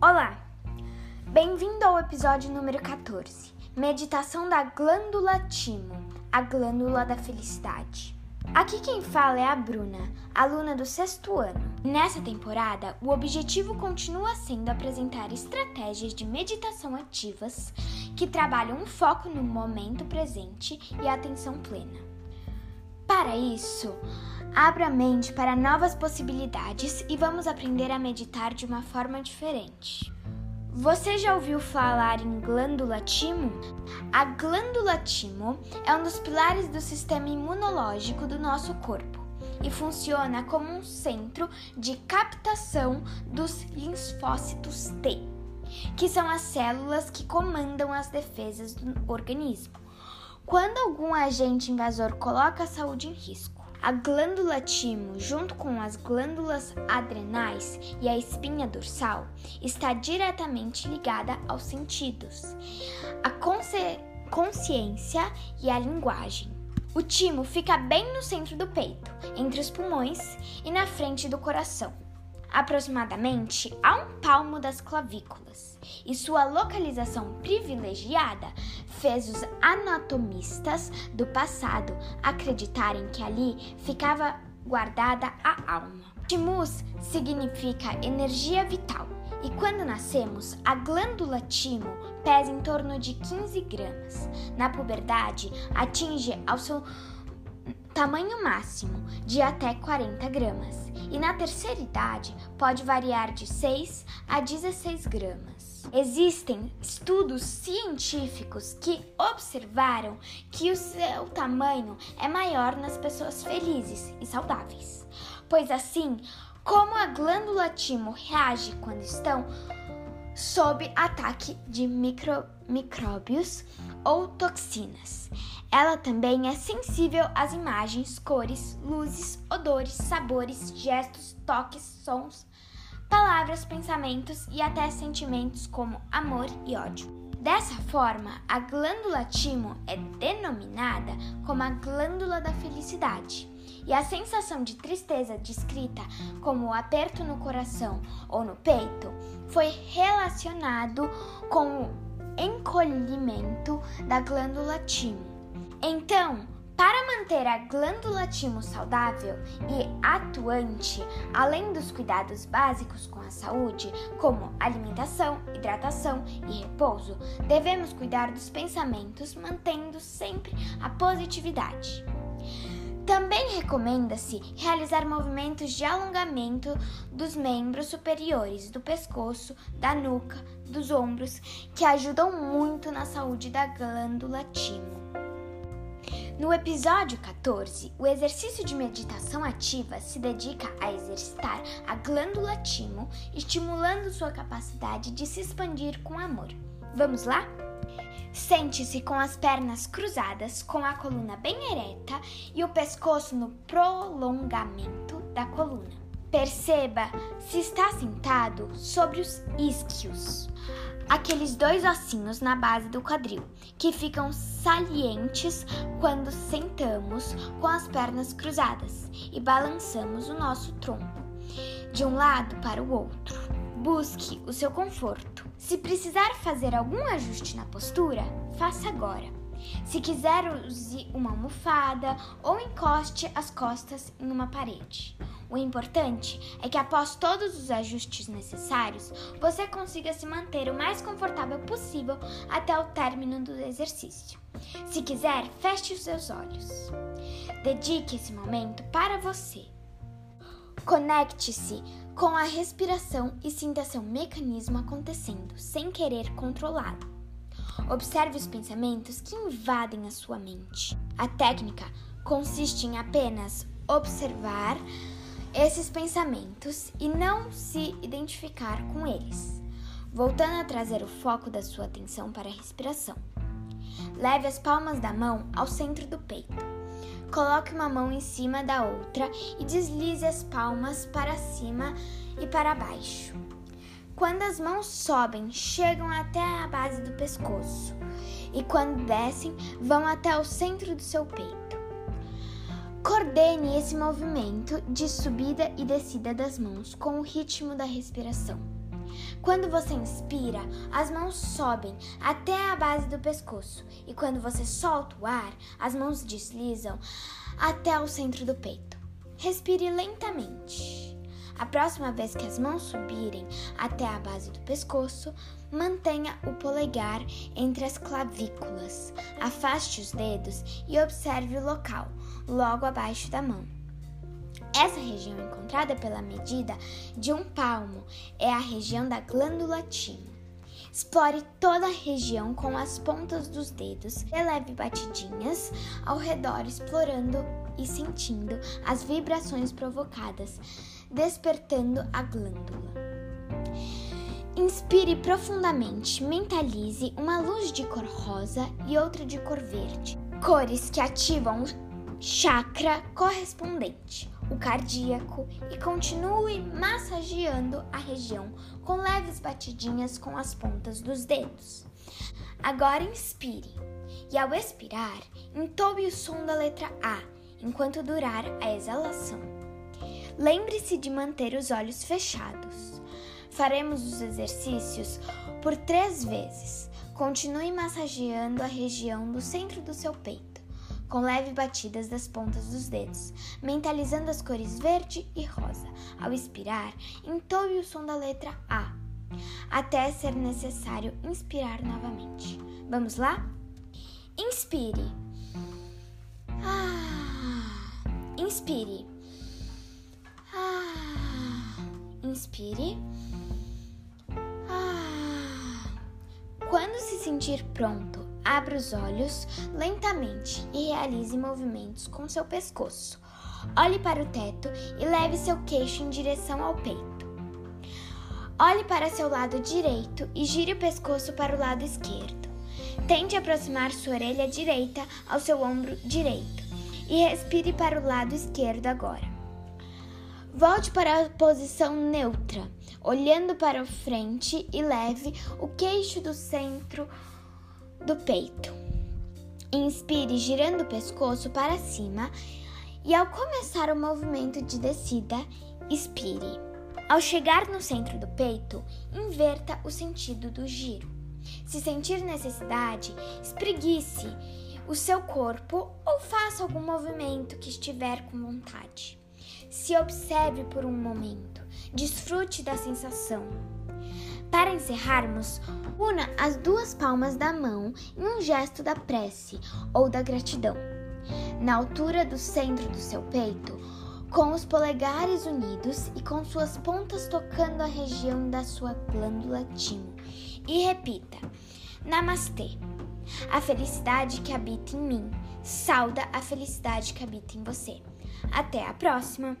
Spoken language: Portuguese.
Olá! Bem-vindo ao episódio número 14 Meditação da glândula timo, a glândula da felicidade. Aqui quem fala é a Bruna, aluna do sexto ano. Nessa temporada, o objetivo continua sendo apresentar estratégias de meditação ativas que trabalham um foco no momento presente e a atenção plena. Para isso, abra a mente para novas possibilidades e vamos aprender a meditar de uma forma diferente. Você já ouviu falar em glândula timo? A glândula timo é um dos pilares do sistema imunológico do nosso corpo e funciona como um centro de captação dos linfócitos T, que são as células que comandam as defesas do organismo. Quando algum agente invasor coloca a saúde em risco, a glândula timo, junto com as glândulas adrenais e a espinha dorsal, está diretamente ligada aos sentidos, a consciência e a linguagem. O timo fica bem no centro do peito, entre os pulmões e na frente do coração aproximadamente a um palmo das clavículas, e sua localização privilegiada fez os anatomistas do passado acreditarem que ali ficava guardada a alma. Timus significa energia vital, e quando nascemos, a glândula timo pesa em torno de 15 gramas. Na puberdade, atinge ao seu tamanho máximo de até 40 gramas e na terceira idade pode variar de 6 a 16 gramas. Existem estudos científicos que observaram que o seu tamanho é maior nas pessoas felizes e saudáveis, pois assim, como a glândula timo reage quando estão sob ataque de micro, micróbios ou toxinas. Ela também é sensível às imagens, cores, luzes, odores, sabores, gestos, toques, sons, palavras, pensamentos e até sentimentos como amor e ódio. Dessa forma, a glândula timo é denominada como a glândula da felicidade e a sensação de tristeza descrita como aperto no coração ou no peito foi relacionado com o encolhimento da glândula timo. Então, para manter a glândula timo saudável e atuante, além dos cuidados básicos com a saúde, como alimentação, hidratação e repouso, devemos cuidar dos pensamentos, mantendo sempre a positividade. Também recomenda-se realizar movimentos de alongamento dos membros superiores do pescoço, da nuca, dos ombros, que ajudam muito na saúde da glândula timo. No episódio 14, o exercício de meditação ativa se dedica a exercitar a glândula timo, estimulando sua capacidade de se expandir com amor. Vamos lá? Sente-se com as pernas cruzadas, com a coluna bem ereta e o pescoço no prolongamento da coluna. Perceba se está sentado sobre os isquios, aqueles dois ossinhos na base do quadril, que ficam salientes quando sentamos com as pernas cruzadas e balançamos o nosso tronco de um lado para o outro. Busque o seu conforto. Se precisar fazer algum ajuste na postura, faça agora. Se quiser, use uma almofada ou encoste as costas em uma parede. O importante é que, após todos os ajustes necessários, você consiga se manter o mais confortável possível até o término do exercício. Se quiser, feche os seus olhos. Dedique esse momento para você. Conecte-se com a respiração e sinta seu mecanismo acontecendo sem querer controlá-lo. Observe os pensamentos que invadem a sua mente. A técnica consiste em apenas observar esses pensamentos e não se identificar com eles, voltando a trazer o foco da sua atenção para a respiração. Leve as palmas da mão ao centro do peito Coloque uma mão em cima da outra e deslize as palmas para cima e para baixo. Quando as mãos sobem, chegam até a base do pescoço e quando descem, vão até o centro do seu peito. Coordene esse movimento de subida e descida das mãos com o ritmo da respiração. Quando você inspira, as mãos sobem até a base do pescoço, e quando você solta o ar, as mãos deslizam até o centro do peito. Respire lentamente. A próxima vez que as mãos subirem até a base do pescoço, mantenha o polegar entre as clavículas. Afaste os dedos e observe o local, logo abaixo da mão. Essa região encontrada pela medida de um palmo é a região da glândula timo. Explore toda a região com as pontas dos dedos leve batidinhas ao redor, explorando e sentindo as vibrações provocadas, despertando a glândula. Inspire profundamente, mentalize uma luz de cor rosa e outra de cor verde, cores que ativam o chakra correspondente o cardíaco e continue massageando a região com leves batidinhas com as pontas dos dedos. Agora inspire e ao expirar, entobe o som da letra A enquanto durar a exalação. Lembre-se de manter os olhos fechados. Faremos os exercícios por três vezes. Continue massageando a região do centro do seu peito com leve batidas das pontas dos dedos, mentalizando as cores verde e rosa. Ao expirar, entoe o som da letra A, até ser necessário inspirar novamente. Vamos lá? Inspire. Ah, inspire. Ah, inspire. Quando se sentir pronto, Abra os olhos lentamente e realize movimentos com seu pescoço. Olhe para o teto e leve seu queixo em direção ao peito. Olhe para seu lado direito e gire o pescoço para o lado esquerdo. Tente aproximar sua orelha direita ao seu ombro direito e respire para o lado esquerdo agora. Volte para a posição neutra, olhando para frente e leve o queixo do centro do peito. Inspire girando o pescoço para cima e ao começar o movimento de descida, expire. Ao chegar no centro do peito, inverta o sentido do giro. Se sentir necessidade, espreguice o seu corpo ou faça algum movimento que estiver com vontade. Se observe por um momento, desfrute da sensação. Para encerrarmos, una as duas palmas da mão em um gesto da prece ou da gratidão. Na altura do centro do seu peito, com os polegares unidos e com suas pontas tocando a região da sua glândula timo. E repita: Namastê. A felicidade que habita em mim sauda a felicidade que habita em você. Até a próxima!